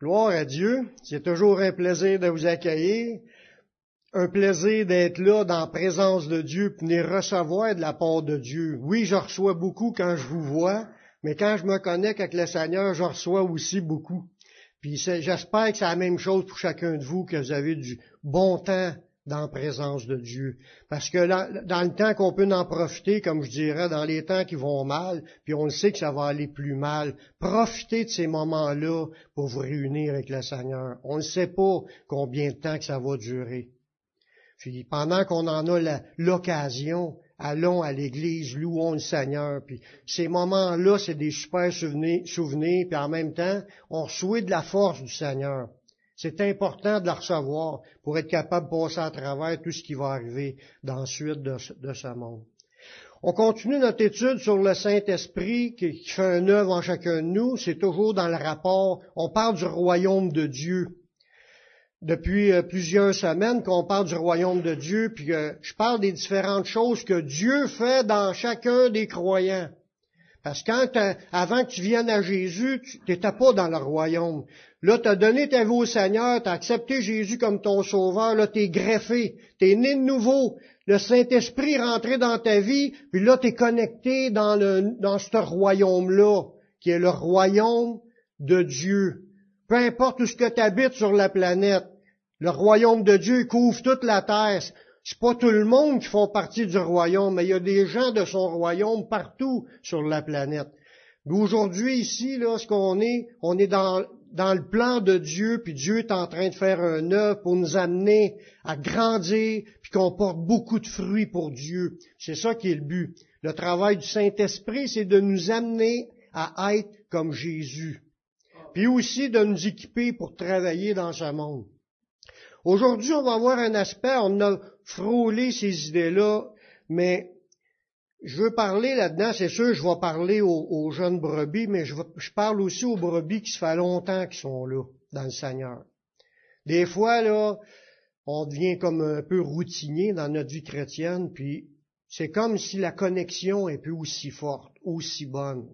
Gloire à Dieu. C'est toujours un plaisir de vous accueillir. Un plaisir d'être là dans la présence de Dieu, venir recevoir de la part de Dieu. Oui, je reçois beaucoup quand je vous vois, mais quand je me connecte avec le Seigneur, je reçois aussi beaucoup. Puis j'espère que c'est la même chose pour chacun de vous, que vous avez du bon temps dans présence de Dieu. Parce que dans le temps qu'on peut en profiter, comme je dirais, dans les temps qui vont mal, puis on le sait que ça va aller plus mal, profitez de ces moments-là pour vous réunir avec le Seigneur. On ne sait pas combien de temps que ça va durer. Puis pendant qu'on en a l'occasion, allons à l'église, louons le Seigneur. Puis ces moments-là, c'est des super souvenirs, souvenirs, puis en même temps, on reçoit de la force du Seigneur. C'est important de la recevoir pour être capable de passer à travers tout ce qui va arriver dans la suite de, ce monde. On continue notre étude sur le Saint-Esprit qui, fait un œuvre en chacun de nous. C'est toujours dans le rapport. On parle du royaume de Dieu. Depuis euh, plusieurs semaines qu'on parle du royaume de Dieu, puis je parle des différentes choses que Dieu fait dans chacun des croyants. Parce que quand avant que tu viennes à Jésus, tu n'étais pas dans le royaume. Là, tu as donné ta vie au Seigneur, tu as accepté Jésus comme ton sauveur, là, tu es greffé, tu es né de nouveau. Le Saint-Esprit est rentré dans ta vie, puis là, tu es connecté dans, ce royaume-là, qui est le royaume de Dieu. Peu importe où ce que tu habites sur la planète, le royaume de Dieu couvre toute la terre. C'est pas tout le monde qui font partie du royaume, mais il y a des gens de son royaume partout sur la planète. Aujourd'hui, ici, là, ce qu'on est, on est dans, dans le plan de Dieu, puis Dieu est en train de faire un œuvre pour nous amener à grandir, puis qu'on porte beaucoup de fruits pour Dieu. C'est ça qui est le but. Le travail du Saint-Esprit, c'est de nous amener à être comme Jésus, puis aussi de nous équiper pour travailler dans ce monde. Aujourd'hui, on va voir un aspect, on a frôlé ces idées-là, mais je veux parler là-dedans, c'est sûr, je vais parler aux, jeunes brebis, mais je, parle aussi aux brebis qui se fait longtemps qu'ils sont là, dans le Seigneur. Des fois, là, on devient comme un peu routinier dans notre vie chrétienne, puis c'est comme si la connexion est plus aussi forte, aussi bonne.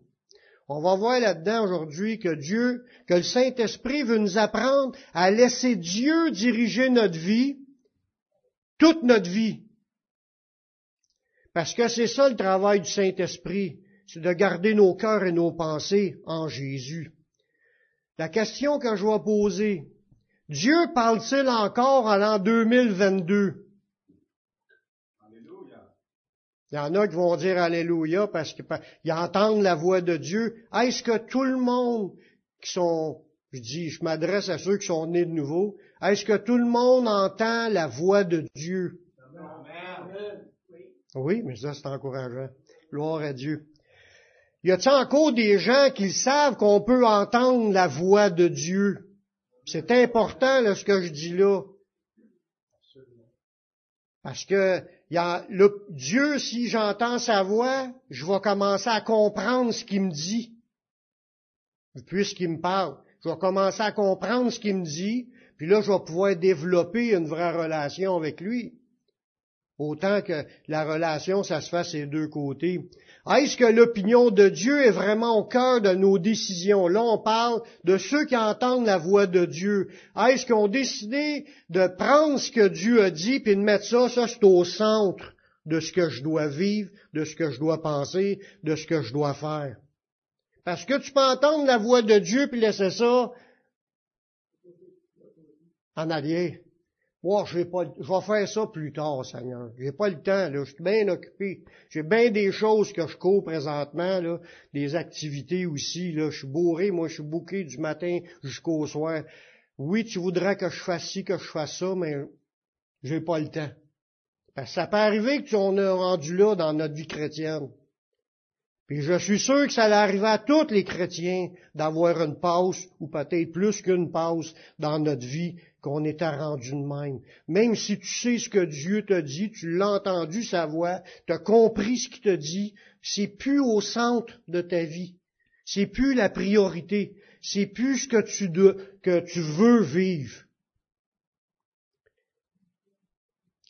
On va voir là-dedans aujourd'hui que Dieu, que le Saint-Esprit veut nous apprendre à laisser Dieu diriger notre vie, toute notre vie. Parce que c'est ça le travail du Saint-Esprit, c'est de garder nos cœurs et nos pensées en Jésus. La question que je vais poser, Dieu parle-t-il encore en l'an 2022? Il y en a qui vont dire Alléluia parce qu'ils entendent la voix de Dieu. Est-ce que tout le monde qui sont, je dis, je m'adresse à ceux qui sont nés de nouveau, est-ce que tout le monde entend la voix de Dieu? Oui, mais ça, c'est encourageant. Gloire à Dieu. Y a-t-il encore des gens qui savent qu'on peut entendre la voix de Dieu? C'est important, là, ce que je dis là. Parce que y a le, Dieu, si j'entends sa voix, je vais commencer à comprendre ce qu'il me dit. Puisqu'il me parle. Je vais commencer à comprendre ce qu'il me dit, puis là, je vais pouvoir développer une vraie relation avec lui. Autant que la relation, ça se fasse des deux côtés. Est-ce que l'opinion de Dieu est vraiment au cœur de nos décisions? Là, on parle de ceux qui entendent la voix de Dieu. Est-ce qu'ils ont décidé de prendre ce que Dieu a dit puis de mettre ça, ça c'est au centre de ce que je dois vivre, de ce que je dois penser, de ce que je dois faire? Parce que tu peux entendre la voix de Dieu puis laisser ça en je vais, pas, je vais faire ça plus tard, Seigneur. J'ai pas le temps, là. Je suis bien occupé. J'ai bien des choses que je cours présentement, là. Des activités aussi, là. Je suis bourré, moi, je suis bouqué du matin jusqu'au soir. Oui, tu voudrais que je fasse ci, que je fasse ça, mais j'ai pas le temps. Parce que ça peut arriver que on est rendu là dans notre vie chrétienne. Puis je suis sûr que ça allait à tous les chrétiens d'avoir une pause, ou peut-être plus qu'une pause dans notre vie qu'on était rendu de même. Même si tu sais ce que Dieu t'a dit, tu l'as entendu sa voix, tu as compris ce qu'il te dit, c'est plus au centre de ta vie. C'est plus la priorité. C'est plus ce que tu, que tu veux vivre.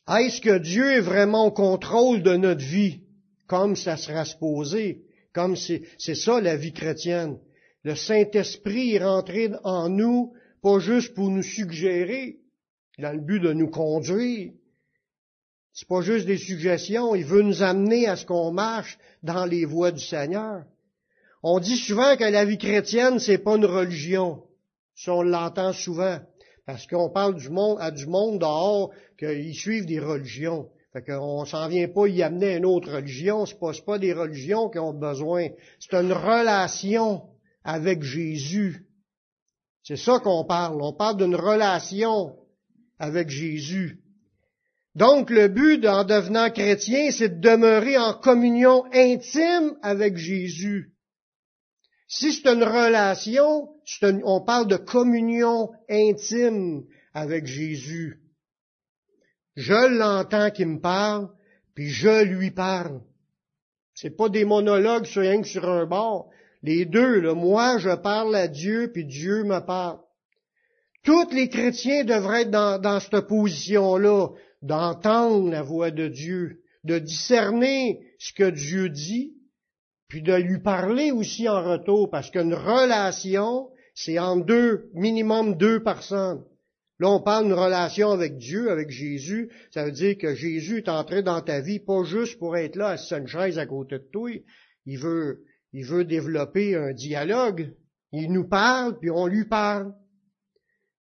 Est-ce que Dieu est vraiment au contrôle de notre vie, comme ça sera supposé, comme c'est ça la vie chrétienne? Le Saint-Esprit est rentré en nous pas juste pour nous suggérer, dans le but de nous conduire. C'est pas juste des suggestions, il veut nous amener à ce qu'on marche dans les voies du Seigneur. On dit souvent que la vie chrétienne, c'est pas une religion. Ça, on l'entend souvent. Parce qu'on parle du monde, à du monde dehors qu'ils suivent des religions. Fait qu'on s'en vient pas y amener une autre religion. C'est pas, pas des religions qui ont besoin. C'est une relation avec Jésus. C'est ça qu'on parle. On parle d'une relation avec Jésus. Donc le but en devenant chrétien, c'est de demeurer en communion intime avec Jésus. Si c'est une relation, on parle de communion intime avec Jésus. Je l'entends qui me parle, puis je lui parle. C'est pas des monologues sur rien sur un bord. Les deux, là, moi je parle à Dieu, puis Dieu me parle. Tous les chrétiens devraient être dans, dans cette position-là d'entendre la voix de Dieu, de discerner ce que Dieu dit, puis de lui parler aussi en retour, parce qu'une relation, c'est en deux, minimum deux personnes. Là, on parle d'une relation avec Dieu, avec Jésus. Ça veut dire que Jésus est entré dans ta vie, pas juste pour être là, à une à côté de toi. Il veut, il veut développer un dialogue. Il nous parle, puis on lui parle.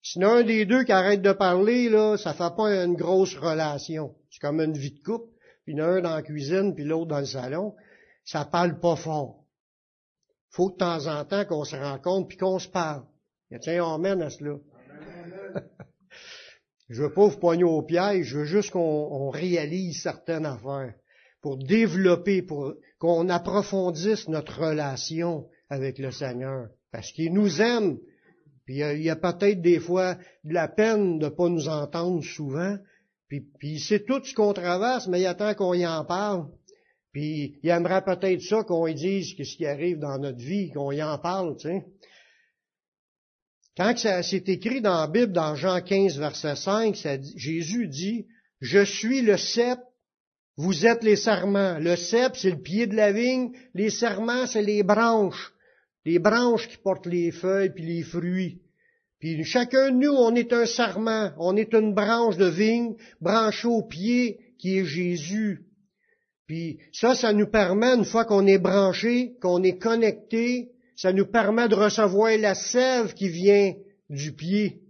Sinon, un des deux qui arrête de parler, là, ça fait pas une grosse relation. C'est comme une vie de couple, puis un dans la cuisine, puis l'autre dans le salon. Ça parle pas fort. Faut de temps en temps qu'on se rencontre puis qu'on se parle. Tiens, on mène à cela. Je veux pas vous poigner au piège, je veux juste qu'on réalise certaines affaires pour développer, pour qu'on approfondisse notre relation avec le Seigneur. Parce qu'il nous aime, puis il y a, peut-être des fois de la peine de pas nous entendre souvent. Puis, puis c'est tout ce qu'on traverse, mais il y a tant qu'on y en parle. Puis il aimerait peut-être ça qu'on dise que ce qui arrive dans notre vie, qu'on y en parle, tu sais. Quand c'est écrit dans la Bible, dans Jean 15, verset 5, Jésus dit, Je suis le cep, vous êtes les serments. Le cep, c'est le pied de la vigne, les serments, c'est les branches les branches qui portent les feuilles puis les fruits. Puis chacun de nous, on est un sarment, on est une branche de vigne, branchée au pied qui est Jésus. Puis ça, ça nous permet, une fois qu'on est branché, qu'on est connecté, ça nous permet de recevoir la sève qui vient du pied.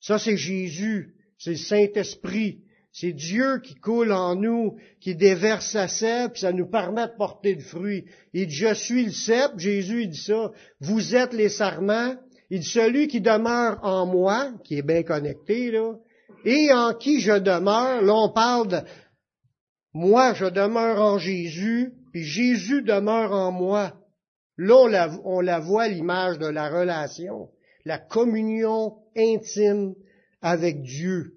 Ça, c'est Jésus, c'est le Saint-Esprit. C'est Dieu qui coule en nous, qui déverse sa sève, puis ça nous permet de porter du fruit. Il dit, je suis le cep, Jésus il dit ça, vous êtes les sarments, il dit, celui qui demeure en moi, qui est bien connecté, là, et en qui je demeure, là on parle de, moi je demeure en Jésus, puis Jésus demeure en moi. Là on la, voit l'image de la relation, la communion intime avec Dieu.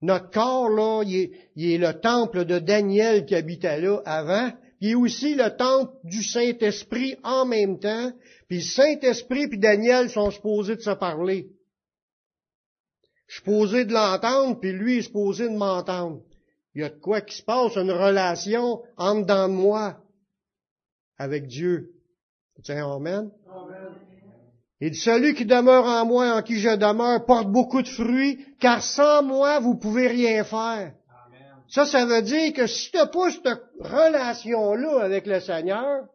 Notre corps, là, il est, le temple de Daniel qui habitait là avant, il est aussi le temple du Saint-Esprit en même temps, puis le Saint-Esprit puis Daniel sont supposés de se parler. Je suis supposé de l'entendre, puis lui est supposé de m'entendre. Il y a de quoi qui se passe, une relation entre dans moi avec Dieu. Tiens, Amen. Il dit, celui qui demeure en moi, en qui je demeure, porte beaucoup de fruits, car sans moi, vous pouvez rien faire. Ça, ça veut dire que si tu n'as pas cette relation-là avec le Seigneur,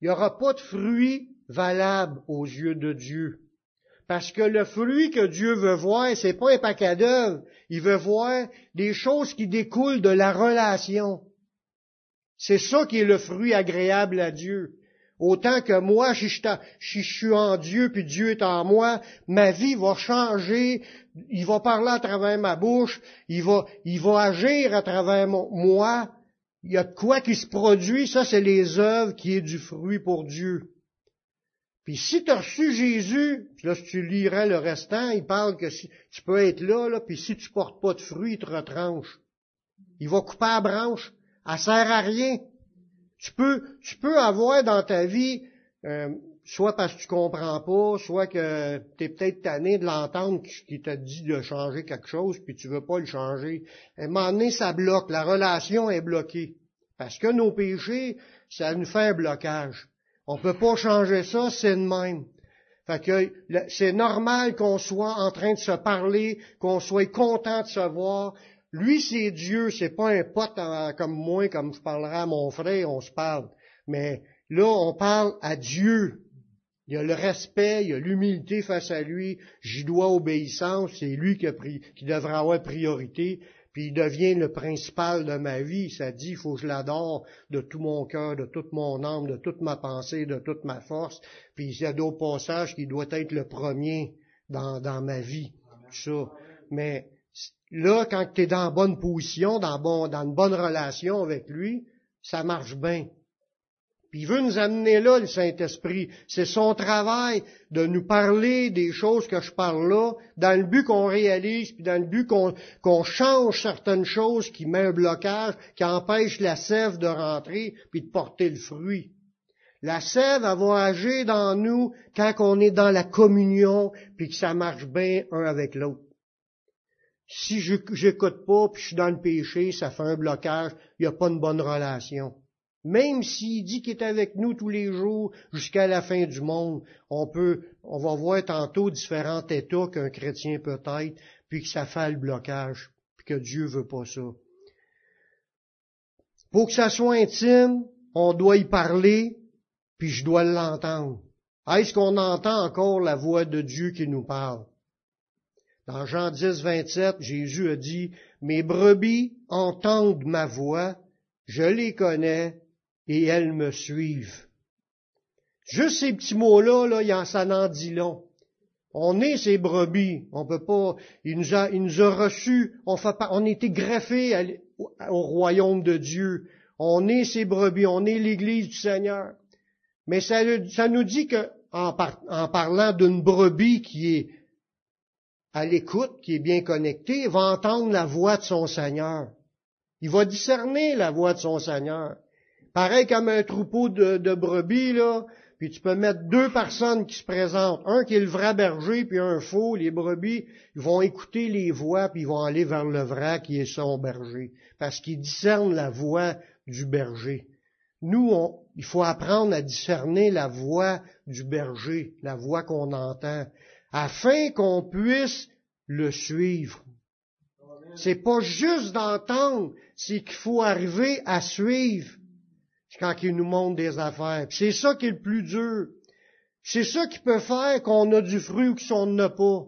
il n'y aura pas de fruits valables aux yeux de Dieu. Parce que le fruit que Dieu veut voir, c'est pas un paquet d'œuvres. Il veut voir des choses qui découlent de la relation. C'est ça qui est le fruit agréable à Dieu. Autant que moi, si je, suis en Dieu, puis Dieu est en moi, ma vie va changer, il va parler à travers ma bouche, il va, agir à travers moi. Il y a quoi qui se produit, ça c'est les œuvres qui est du fruit pour Dieu. Puis si tu as reçu Jésus, puis là si tu lirais le restant, il parle que tu peux être là, puis si tu portes pas de fruit, il te retranche. Il va couper la branche. Elle sert à rien. Tu peux, tu peux avoir dans ta vie, euh, soit parce que tu comprends pas, soit que tu es peut-être tanné de l'entendre qui t'a dit de changer quelque chose, puis tu veux pas le changer. À un moment donné, ça bloque. La relation est bloquée. Parce que nos péchés, ça nous fait un blocage. On peut pas changer ça, c'est de même. Fait que c'est normal qu'on soit en train de se parler, qu'on soit content de se voir. Lui, c'est Dieu, c'est pas un pote comme moi, comme je parlerai à mon frère, on se parle. Mais là, on parle à Dieu. Il y a le respect, il y a l'humilité face à lui, j'y dois obéissance, c'est lui qui, qui devra avoir priorité puis il devient le principal de ma vie. Ça dit, il faut que je l'adore de tout mon cœur, de toute mon âme, de toute ma pensée, de toute ma force. Puis il y a d'autres passages qui doit être le premier dans, dans ma vie. Ça. Mais là, quand tu es dans une bonne position, dans, bon, dans une bonne relation avec lui, ça marche bien. Puis il veut nous amener là, le Saint-Esprit. C'est son travail de nous parler des choses que je parle là, dans le but qu'on réalise, puis dans le but qu'on change certaines choses qui met un blocage, qui empêche la sève de rentrer, puis de porter le fruit. La sève, elle va agir dans nous quand on est dans la communion, puis que ça marche bien un avec l'autre. Si je n'écoute pas, puis je suis dans le péché, ça fait un blocage, il n'y a pas une bonne relation. Même s'il dit qu'il est avec nous tous les jours jusqu'à la fin du monde, on peut, on va voir tantôt différents états qu'un chrétien peut être, puis que ça fait le blocage, puis que Dieu veut pas ça. Pour que ça soit intime, on doit y parler, puis je dois l'entendre. Est-ce qu'on entend encore la voix de Dieu qui nous parle? Dans Jean 10, 27, Jésus a dit, Mes brebis entendent ma voix, je les connais et elles me suivent. Juste ces petits mots-là, là, il en s'en en dit long. On est ces brebis, on peut pas, il nous a, il reçus, on fait on a été greffés au royaume de Dieu. On est ces brebis, on est l'Église du Seigneur. Mais ça, ça nous dit que, en parlant d'une brebis qui est à l'écoute, qui est bien connectée, va entendre la voix de son Seigneur. Il va discerner la voix de son Seigneur. Pareil comme un troupeau de, brebis, là, puis tu peux mettre deux personnes qui se présentent, un qui est le vrai berger, puis un faux, les brebis, ils vont écouter les voix, puis ils vont aller vers le vrai qui est son berger, parce qu'ils discernent la voix du berger. Nous, il faut apprendre à discerner la voix du berger, la voix qu'on entend, afin qu'on puisse le suivre. C'est pas juste d'entendre, c'est qu'il faut arriver à suivre quand il nous montre des affaires. C'est ça qui est le plus dur. C'est ça qui peut faire qu'on a du fruit ou qu'on n'en a pas.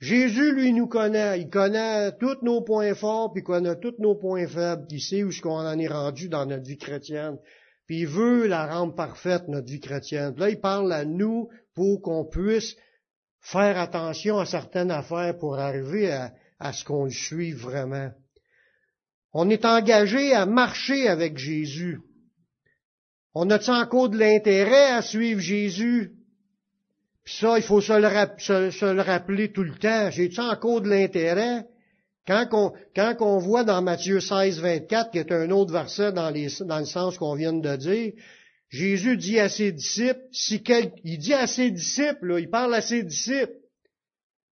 Jésus, lui, nous connaît. Il connaît tous nos points forts, puis il connaît tous nos points faibles. Il sait où ce qu'on en est rendu dans notre vie chrétienne. Puis il veut la rendre parfaite, notre vie chrétienne. là, il parle à nous pour qu'on puisse faire attention à certaines affaires pour arriver à, ce qu'on suive vraiment. On est engagé à marcher avec Jésus. On a-t-il encore de l'intérêt à suivre Jésus? Puis ça, il faut se le, rappeler tout le temps. J'ai-tu encore de l'intérêt? Quand on, quand on voit dans Matthieu 16, 24, qui est un autre verset dans, dans le sens qu'on vient de dire, Jésus dit à ses disciples, si il dit à ses disciples, il parle à ses disciples,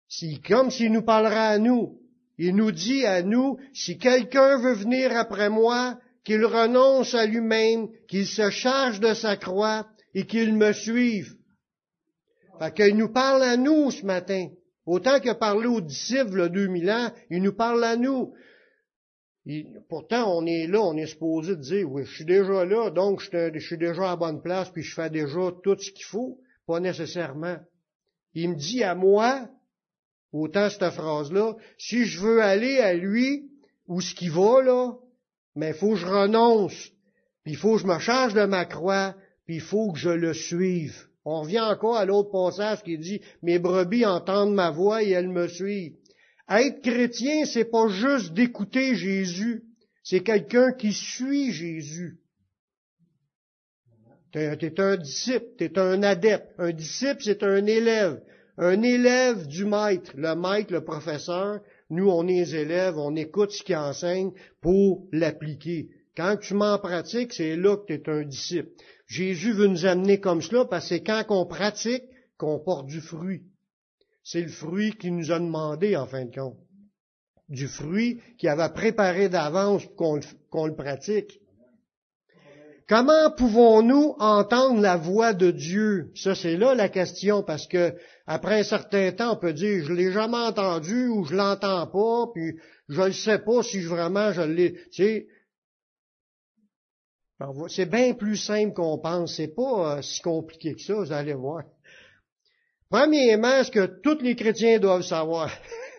si, comme s'il nous parlera à nous. Il nous dit à nous, si quelqu'un veut venir après moi, qu'il renonce à lui-même, qu'il se charge de sa croix et qu'il me suive. Fait qu'il nous parle à nous ce matin. Autant que parlé aux disciples il 2000 ans, il nous parle à nous. Pourtant, on est là, on est supposé dire, oui, je suis déjà là, donc je, suis déjà à bonne place, puis je fais déjà tout ce qu'il faut. Pas nécessairement. Il me dit à moi, Autant cette phrase-là, si je veux aller à lui, où ce qui va, là, mais il faut que je renonce, puis il faut que je me charge de ma croix, puis il faut que je le suive. On revient encore à l'autre passage qui dit, mes brebis entendent ma voix et elles me suivent. Être chrétien, c'est pas juste d'écouter Jésus, c'est quelqu'un qui suit Jésus. T'es es un disciple, t'es un adepte. Un disciple, c'est un élève un élève du maître, le maître, le professeur, nous on est élèves, on écoute ce qu'il enseigne pour l'appliquer. Quand tu m'en pratiques, c'est là que tu es un disciple. Jésus veut nous amener comme cela parce que c'est quand on pratique qu'on porte du fruit. C'est le fruit qu'il nous a demandé en fin de compte. Du fruit qu'il avait préparé d'avance pour qu'on le, pratique. comment pouvons-nous entendre la voix de Dieu? Ça, c'est là la question, parce que après un certain temps, on peut dire, je l'ai jamais entendu ou je l'entends pas, puis je ne sais pas si vraiment je l'ai. Tu sais, c'est bien plus simple qu'on pense. C'est pas euh, si compliqué que ça, vous allez voir. Premièrement, ce que tous les chrétiens doivent savoir.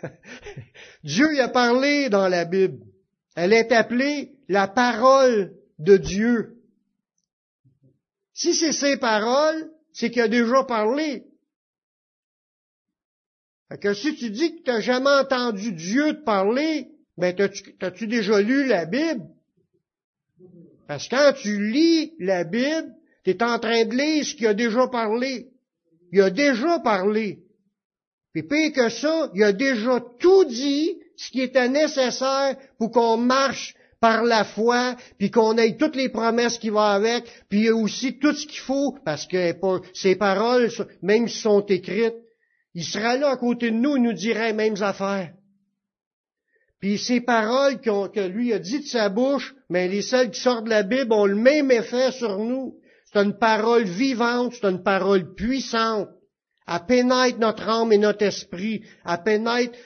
Dieu y a parlé dans la Bible. Elle est appelée la parole de Dieu. Si c'est ses paroles, c'est qu'il a déjà parlé. Fait que si tu dis que tu n'as jamais entendu Dieu te parler, ben t'as-tu déjà lu la Bible? Parce que quand tu lis la Bible, tu es en train de lire ce qu'il a déjà parlé. Il a déjà parlé. Puis pire que ça, il a déjà tout dit ce qui était nécessaire pour qu'on marche par la foi, puis qu'on ait toutes les promesses qui vont avec, puis aussi tout ce qu'il faut, parce que ces paroles, même si sont écrites, il sera là à côté de nous, il nous dirait les mêmes affaires. Puis ces paroles que lui a dit de sa bouche, mais les celles qui sortent de la Bible ont le même effet sur nous. C'est une parole vivante, c'est une parole puissante. Elle pénètre notre âme et notre esprit. Elle pénètre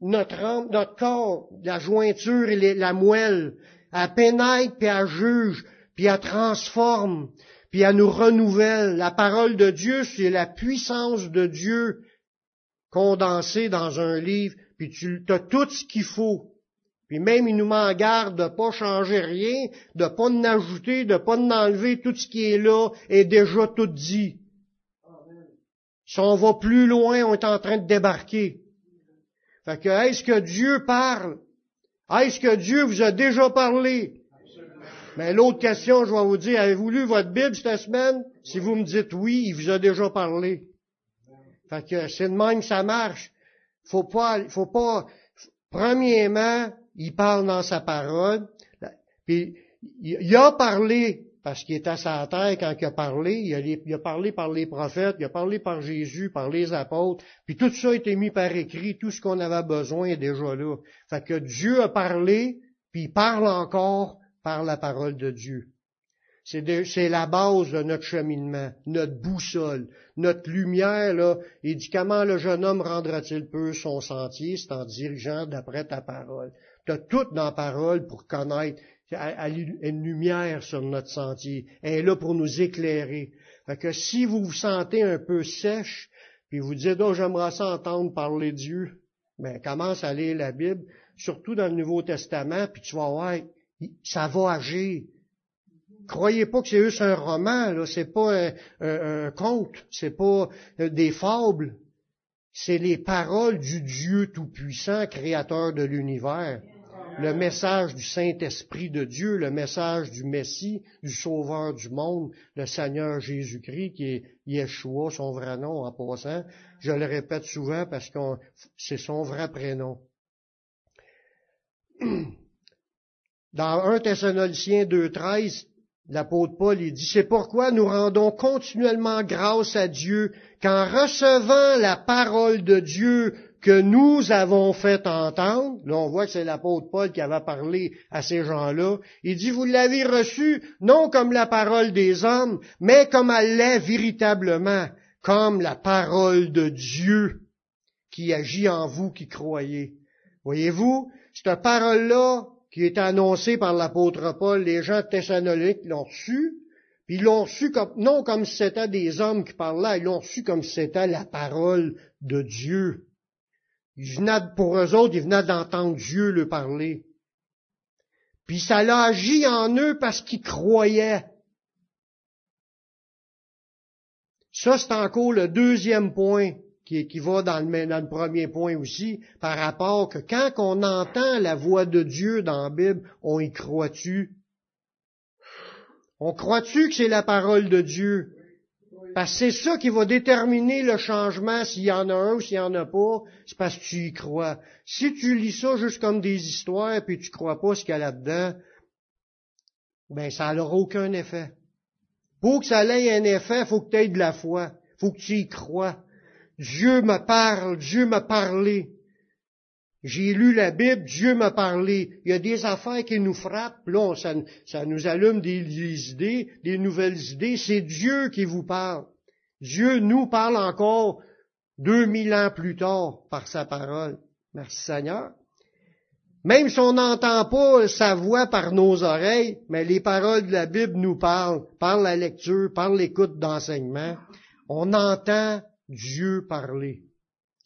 notre âme, notre corps, la jointure et la moelle. Elle pénètre, puis elle juge, puis elle transforme, puis elle nous renouvelle. La parole de Dieu, c'est la puissance de Dieu condensée dans un livre puis tu as tout ce qu'il faut. Puis même, il nous met de pas changer rien, de pas en de pas en enlever, tout ce qui est là est déjà tout dit. Si on va plus loin, on est en train de débarquer. Fait que, est-ce que Dieu parle? Est-ce que Dieu vous a déjà parlé? Mais l'autre question, je vais vous dire, avez-vous lu votre Bible cette semaine? Si vous me dites oui, il vous a déjà parlé. Fait que c'est de même que ça marche faut pas, faut pas, premièrement, il parle dans sa parole, puis il a parlé parce qu'il était à sa terre quand il a parlé, il a, parlé par les prophètes, il a parlé par Jésus, par les apôtres, puis tout ça a été mis par écrit, tout ce qu'on avait besoin est déjà là. Fait que Dieu a parlé, puis il parle encore par la parole de Dieu. C'est la base de notre cheminement, notre boussole, notre lumière. Là. Il dit comment le jeune homme rendra-t-il peu son sentier C'est en dirigeant d'après ta parole. Tu as tout dans la parole pour connaître une lumière sur notre sentier. Elle est là pour nous éclairer. Que si vous vous sentez un peu sèche, puis vous dites, oh, j'aimerais ça entendre parler Dieu, ben, commence à lire la Bible, surtout dans le Nouveau Testament, puis tu vas voir, ça va agir. Croyez pas que c'est juste un roman, là, c'est pas un, conte, c'est pas euh, des fables, c'est les paroles du Dieu Tout-Puissant, créateur de l'univers. Le message du Saint-Esprit de Dieu, le message du Messie, du Sauveur du monde, le Seigneur Jésus-Christ, qui est Yeshua, son vrai nom en passant. Je le répète souvent parce que c'est son vrai prénom. Dans 1 Thessaloniciens 2.13, L'apôtre Paul, il dit, c'est pourquoi nous rendons continuellement grâce à Dieu qu'en recevant la parole de Dieu que nous avons fait entendre, là on voit que c'est l'apôtre Paul qui avait parlé à ces gens-là, il dit, vous l'avez reçu non comme la parole des hommes, mais comme elle l'est véritablement, comme la parole de Dieu qui agit en vous qui croyez. Voyez-vous, cette parole-là, qui est annoncé par l'apôtre Paul, les gens de Thessalonique l'ont reçu, puis ils l'ont reçu comme, non comme si c'était des hommes qui parlaient, ils l'ont reçu comme si c'était la parole de Dieu. Ils venaient, pour eux autres, ils venaient d'entendre Dieu le parler. Puis ça l'a agi en eux parce qu'ils croyaient. Ça, c'est encore le deuxième point qui, va dans le, dans le, premier point aussi, par rapport que quand on entend la voix de Dieu dans la Bible, on y croit-tu? On croit-tu que c'est la parole de Dieu? Parce que c'est ça qui va déterminer le changement, s'il y en a un ou s'il y en a pas, c'est parce que tu y crois. Si tu lis ça juste comme des histoires, puis tu crois pas ce qu'il y a là-dedans, ben ça n'aura aucun effet. Pour que ça ait un effet, il faut que tu aies de la foi. faut que tu y crois. Dieu me parle, Dieu m'a parlé. J'ai lu la Bible, Dieu m'a parlé. Il y a des affaires qui nous frappent, là, ça, nous allume des, des idées, des nouvelles idées. C'est Dieu qui vous parle. Dieu nous parle encore deux mille ans plus tard par sa parole. Merci Seigneur. Même si on n'entend pas sa voix par nos oreilles, mais les paroles de la Bible nous parlent, par la lecture, par l'écoute d'enseignement, on entend Dieu parler.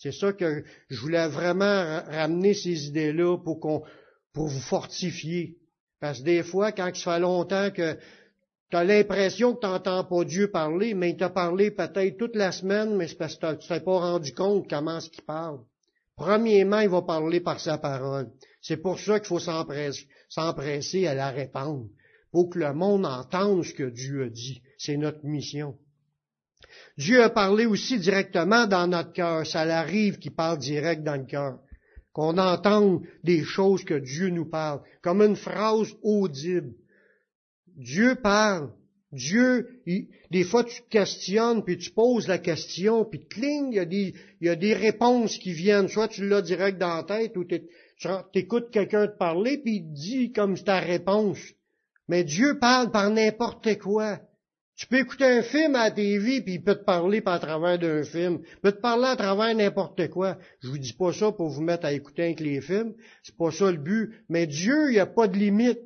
C'est ça que je voulais vraiment ramener ces idées-là pour qu'on, pour vous fortifier. Parce que des fois, quand ça fait longtemps que tu as l'impression que tu n'entends pas Dieu parler, mais il t'a parlé peut-être toute la semaine, mais c'est parce que tu t'es pas rendu compte comment ce qu'il parle. Premièrement, il va parler par sa parole. C'est pour ça qu'il faut s'empresser à la répandre, pour que le monde entende ce que Dieu a dit. C'est notre mission. Dieu a parlé aussi directement dans notre cœur. Ça l'arrive qu'il parle direct dans le cœur. Qu'on entende des choses que Dieu nous parle, comme une phrase audible. Dieu parle. Dieu, des fois tu te questionnes, puis tu poses la question, puis cling, il y, a des, il y a des réponses qui viennent. Soit tu l'as direct dans la tête, ou tu écoutes quelqu'un te parler, puis il te dit comme ta réponse. Mais Dieu parle par n'importe quoi. Tu peux écouter un film à la TV, puis il peut te parler par travers d'un film. Il peut te parler à travers n'importe quoi. Je vous dis pas ça pour vous mettre à écouter avec les films. C'est pas ça le but. Mais Dieu, il n'y a pas de limite.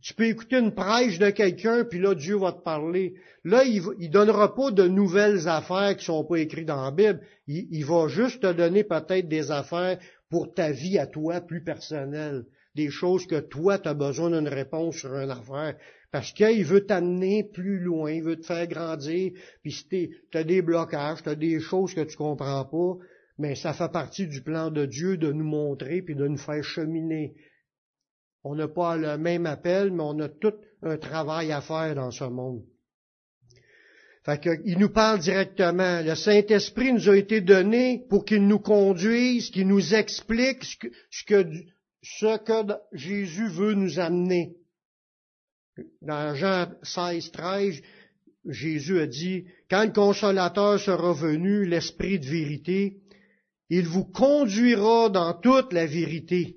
Tu peux écouter une prêche de quelqu'un, puis là, Dieu va te parler. Là, il ne donnera pas de nouvelles affaires qui sont pas écrites dans la Bible. Il, il va juste te donner peut-être des affaires pour ta vie à toi plus personnelle. Des choses que toi, tu as besoin d'une réponse sur une affaire. Parce qu'il veut t'amener plus loin, il veut te faire grandir, puis si tu as des blocages, tu as des choses que tu comprends pas, mais ça fait partie du plan de Dieu de nous montrer puis de nous faire cheminer. On n'a pas le même appel, mais on a tout un travail à faire dans ce monde. Fait il nous parle directement. Le Saint-Esprit nous a été donné pour qu'il nous conduise, qu'il nous explique ce que, ce que, ce que Jésus veut nous amener. Dans Jean 16, 13, Jésus a dit, quand le consolateur sera venu, l'esprit de vérité, il vous conduira dans toute la vérité.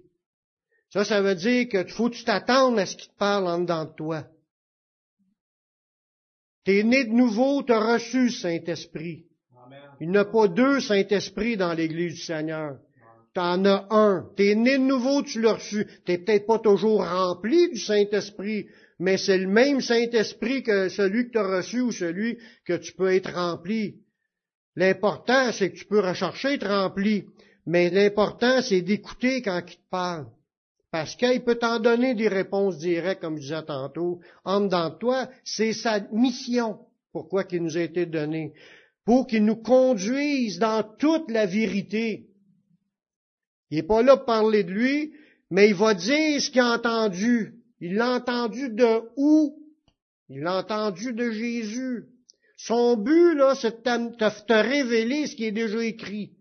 Ça, ça veut dire que faut que tu t'attendes à ce qu'il te parle en dedans de toi. T'es né de nouveau, t'as reçu le Saint-Esprit. Il n'y a pas deux Saint-Esprit dans l'Église du Seigneur. T'en as un. T'es né de nouveau, tu l'as reçu. T'es peut-être pas toujours rempli du Saint-Esprit, mais c'est le même Saint-Esprit que celui que tu as reçu ou celui que tu peux être rempli. L'important, c'est que tu peux rechercher être rempli, mais l'important, c'est d'écouter quand il te parle. Parce qu'il peut t'en donner des réponses directes, comme je disais tantôt. En dedans de toi, c'est sa mission. Pourquoi qu'il nous a été donné? Pour qu'il nous conduise dans toute la vérité. Il n'est pas là pour parler de lui, mais il va dire ce qu'il a entendu. Il l'a entendu de où? Il l'a entendu de Jésus. Son but, là, c'est de te révéler ce qui est déjà écrit.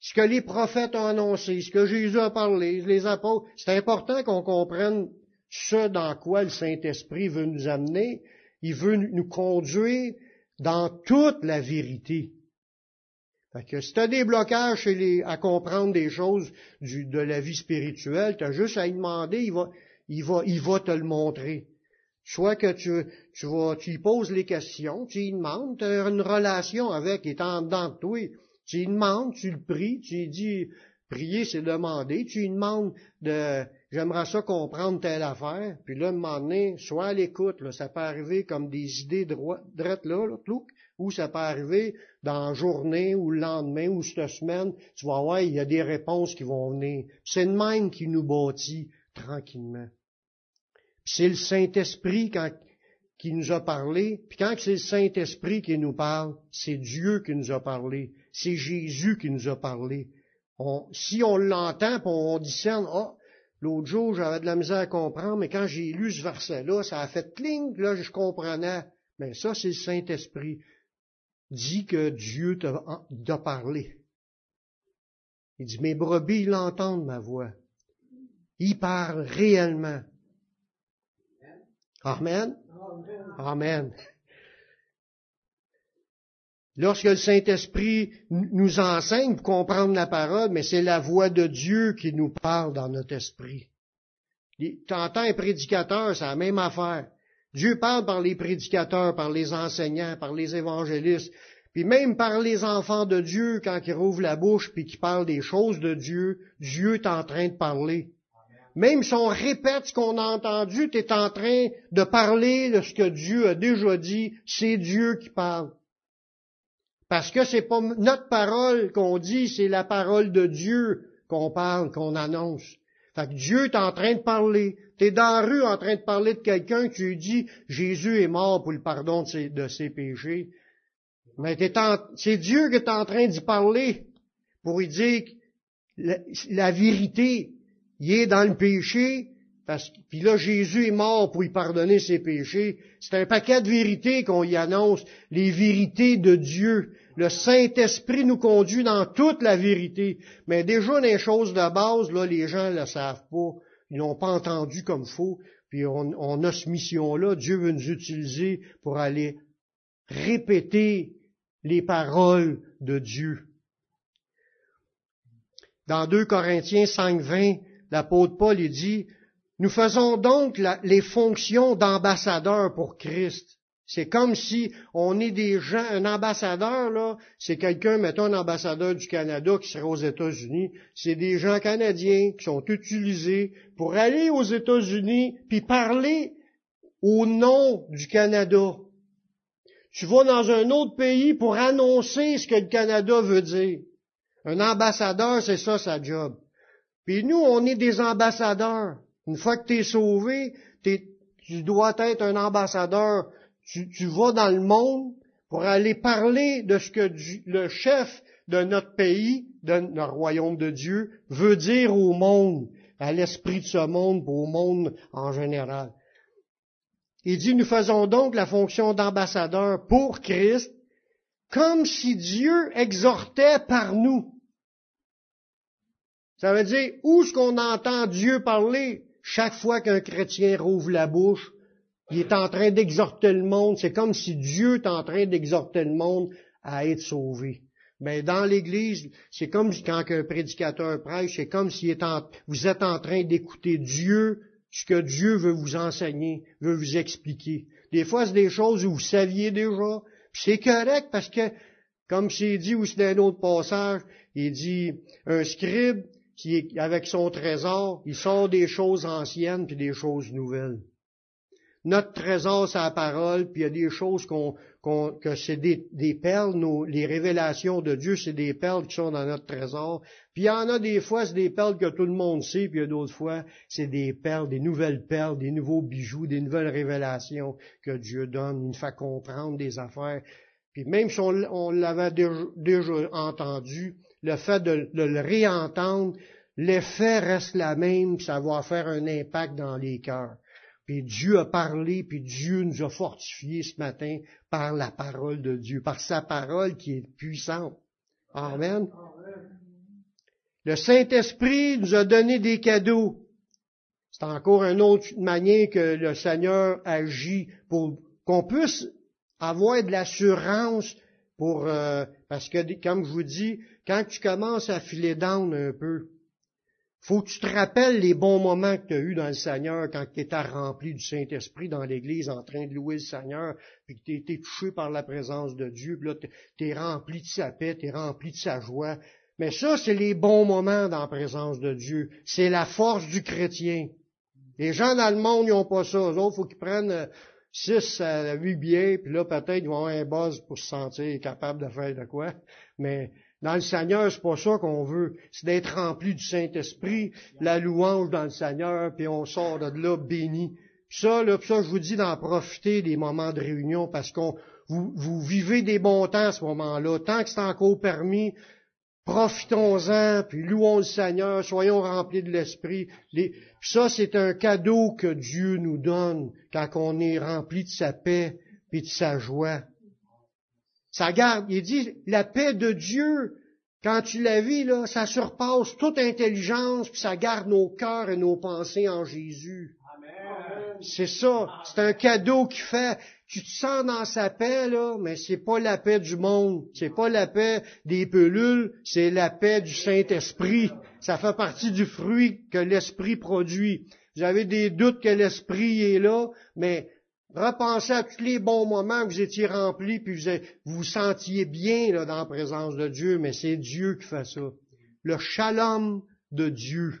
Ce que les prophètes ont annoncé, ce que Jésus a parlé, les apôtres. C'est important qu'on comprenne ce dans quoi le Saint-Esprit veut nous amener. Il veut nous conduire dans toute la vérité. Fait que si tu des blocages à comprendre des choses de la vie spirituelle, tu as juste à y demander, il va, il va, il va te le montrer. Soit que tu, tu, vas, tu lui poses les questions, tu lui demandes, tu as une relation avec, il est en dedans de toi. Tu lui demandes, tu le pries, tu lui dis, prier c'est demander, tu lui demandes de, j'aimerais ça comprendre telle affaire, puis là, un moment donné, soit à l'écoute, là, ça peut arriver comme des idées droites, là, là ou ça peut arriver dans la journée ou le lendemain ou cette semaine, tu vas voir, il y a des réponses qui vont venir. C'est le même qui nous bâtit tranquillement. C'est le Saint-Esprit qui nous a parlé. Puis quand c'est le Saint-Esprit qui nous parle, c'est Dieu qui nous a parlé. C'est Jésus qui nous a parlé. si on l'entend, on discerne, ah, l'autre jour, j'avais de la misère à comprendre, mais quand j'ai lu ce verset-là, ça a fait cling, là, je comprenais. Mais ça, c'est le Saint-Esprit. Dit que Dieu t'a parlé. Il dit, mes brebis, l'entendent ma voix. Il parle réellement. Amen? Amen. Lorsque le Saint-Esprit nous enseigne pour comprendre la parole, mais c'est la voix de Dieu qui nous parle dans notre esprit. T'entends un prédicateur, c'est la même affaire. Dieu parle par les prédicateurs, par les enseignants, par les évangélistes, puis même par les enfants de Dieu, quand ils rouvrent la bouche puis qu'ils parlent des choses de Dieu, Dieu est en train de parler. Même si on répète ce qu'on a entendu, tu es en train de parler de ce que Dieu a déjà dit, c'est Dieu qui parle. Parce que c'est pas notre parole qu'on dit, c'est la parole de Dieu qu'on parle, qu'on annonce. Fait que Dieu est en train de parler. Tu es dans la rue en train de parler de quelqu'un qui lui dit Jésus est mort pour le pardon de ses, péchés. Mais c'est Dieu qui est en train d'y parler pour lui dire la vérité. Il est dans le péché, parce, puis là, Jésus est mort pour y pardonner ses péchés. C'est un paquet de vérités qu'on y annonce, les vérités de Dieu. Le Saint-Esprit nous conduit dans toute la vérité. Mais déjà, les choses de base, là, les gens ne le savent pas. Ils n'ont pas entendu comme faut. Puis on, on a cette mission-là. Dieu veut nous utiliser pour aller répéter les paroles de Dieu. Dans 2 Corinthiens 5.20, l'apôtre Paul il dit, nous faisons donc les fonctions d'ambassadeurs pour Christ. C'est comme si on est des gens, un ambassadeur, là, c'est quelqu'un, mettons un ambassadeur du Canada qui serait aux États-Unis, c'est des gens canadiens qui sont utilisés pour aller aux États-Unis puis parler au nom du Canada. Tu vas dans un autre pays pour annoncer ce que le Canada veut dire. Un ambassadeur, c'est ça sa job. Puis nous, on est des ambassadeurs. Une fois que tu es sauvé, tu dois être un ambassadeur. Tu, tu, vas dans le monde pour aller parler de ce que le chef de notre pays, de notre royaume de Dieu, veut dire au monde, à l'esprit de ce monde, au monde en général. Il dit, nous faisons donc la fonction d'ambassadeur pour Christ, comme si Dieu exhortait par nous. Ça veut dire, où est-ce qu'on entend Dieu parler? Chaque fois qu'un chrétien rouvre la bouche, il est en train d'exhorter le monde. C'est comme si Dieu est en train d'exhorter le monde à être sauvé. Mais dans l'Église, c'est comme quand un prédicateur prêche, c'est comme si vous êtes en train d'écouter Dieu, ce que Dieu veut vous enseigner, veut vous expliquer. Des fois, c'est des choses où vous saviez déjà. C'est correct parce que, comme c'est dit aussi dans un autre passage, il dit, un scribe, qui avec son trésor, il sort des choses anciennes puis des choses nouvelles. Notre trésor, c'est la parole, puis il y a des choses qu'on, que c'est des, des perles, nos, les révélations de Dieu, c'est des perles qui sont dans notre trésor. Puis il y en a des fois, c'est des perles que tout le monde sait, puis il y a d'autres fois, c'est des perles, des nouvelles perles, des nouveaux bijoux, des nouvelles révélations que Dieu donne. Il nous fait comprendre des affaires. Puis même si on, l'avait déjà entendu, le fait de, le réentendre, l'effet reste la même, ça va faire un impact dans les cœurs. Puis Dieu a parlé, puis Dieu nous a fortifiés ce matin par la parole de Dieu, par sa parole qui est puissante. Amen. Le Saint-Esprit nous a donné des cadeaux. C'est encore une autre manière que le Seigneur agit pour qu'on puisse avoir de l'assurance pour euh, parce que comme je vous dis, quand tu commences à filer down un peu, faut que tu te rappelles les bons moments que tu as eus dans le Seigneur quand tu étais rempli du Saint-Esprit dans l'Église en train de louer le Seigneur, puis que tu été touché par la présence de Dieu, puis là tu es rempli de sa paix, tu es rempli de sa joie. Mais ça, c'est les bons moments dans la présence de Dieu. C'est la force du chrétien. Les gens dans le monde, ils n'ont pas ça. Eux autres, faut qu'ils prennent euh, six à huit biais, puis là, peut-être, ils vont avoir un buzz pour se sentir capable de faire de quoi. Mais dans le Seigneur, c'est pas ça qu'on veut. C'est d'être rempli du Saint-Esprit, la louange dans le Seigneur, puis on sort de là béni. ça, là, ça, je vous dis d'en profiter des moments de réunion parce qu'on vous, vous vivez des bons temps à ce moment-là. Tant que c'est encore permis, profitons-en, puis louons le Seigneur, soyons remplis de l'Esprit. Ça, c'est un cadeau que Dieu nous donne quand on est rempli de sa paix et de sa joie. Ça garde, il dit, la paix de Dieu, quand tu la vis, là, ça surpasse toute intelligence, puis ça garde nos cœurs et nos pensées en Jésus. C'est ça. C'est un cadeau qu'il fait. tu te sens dans sa paix, là, mais c'est pas la paix du monde, c'est pas la paix des pelules, c'est la paix du Saint-Esprit. Ça fait partie du fruit que l'Esprit produit. Vous avez des doutes que l'Esprit est là, mais repensez à tous les bons moments que vous étiez remplis, puis vous vous, sentiez bien là, dans la présence de Dieu, mais c'est Dieu qui fait ça. Le shalom de Dieu.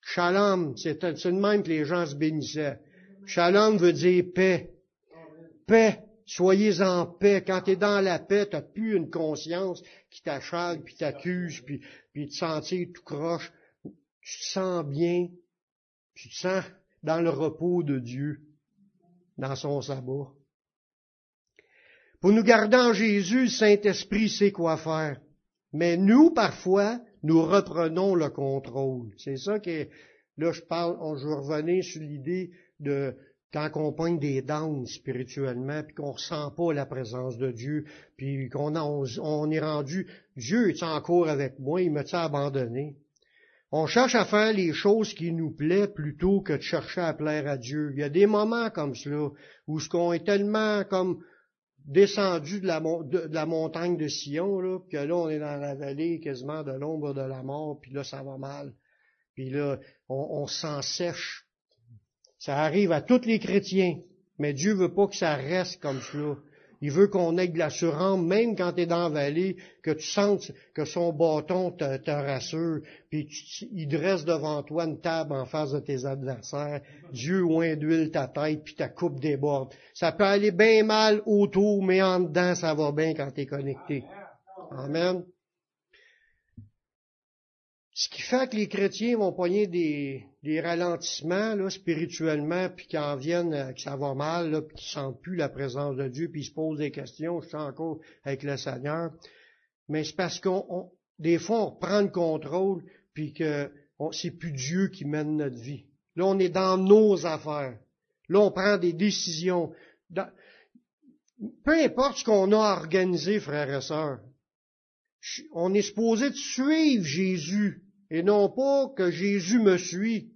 Shalom, c'est le même que les gens se bénissaient. Shalom veut dire paix. Paix. Soyez en paix. Quand tu es dans la paix, tu n'as plus une conscience qui t'achale, puis t'accuse, puis, puis te sentir tout croche. Tu te sens bien. Tu te sens dans le repos de Dieu, dans son sabbat. Pour nous garder en Jésus, le Saint-Esprit sait quoi faire. Mais nous, parfois, nous reprenons le contrôle. C'est ça que, là, je parle, je revenais sur l'idée de quand on pogne des dents spirituellement, puis qu'on ressent pas la présence de Dieu, puis qu'on on, est rendu, Dieu est encore avec moi, il m'a abandonné. On cherche à faire les choses qui nous plaisent plutôt que de chercher à plaire à Dieu. Il y a des moments comme cela où ce qu'on est tellement comme descendu de la, montagne de Sion, là, puis là, on est dans la vallée quasiment de l'ombre de la mort, puis là, ça va mal. Puis là, on, on s'en sèche. Ça arrive à tous les chrétiens, mais Dieu veut pas que ça reste comme cela. Il veut qu'on ait de l'assurance, même quand tu es dans la vallée, que tu sentes que son bâton te, te rassure, puis il dresse devant toi une table en face de tes adversaires. Dieu oint d'huile ta tête, puis ta coupe déborde. Ça peut aller bien mal autour, mais en dedans, ça va bien quand tu es connecté. Amen. Ce qui fait que les chrétiens vont poigner des, des ralentissements là, spirituellement, puis qu'ils en viennent, euh, que ça va mal, là, puis qu'ils sentent plus la présence de Dieu, puis ils se posent des questions, je suis encore avec le Seigneur. Mais c'est parce qu'on, des fois, on reprend le contrôle, puis que c'est plus Dieu qui mène notre vie. Là, on est dans nos affaires. Là, on prend des décisions. peu importe ce qu'on a organisé, frères et sœurs, on est supposé de suivre Jésus et non pas que Jésus me suit.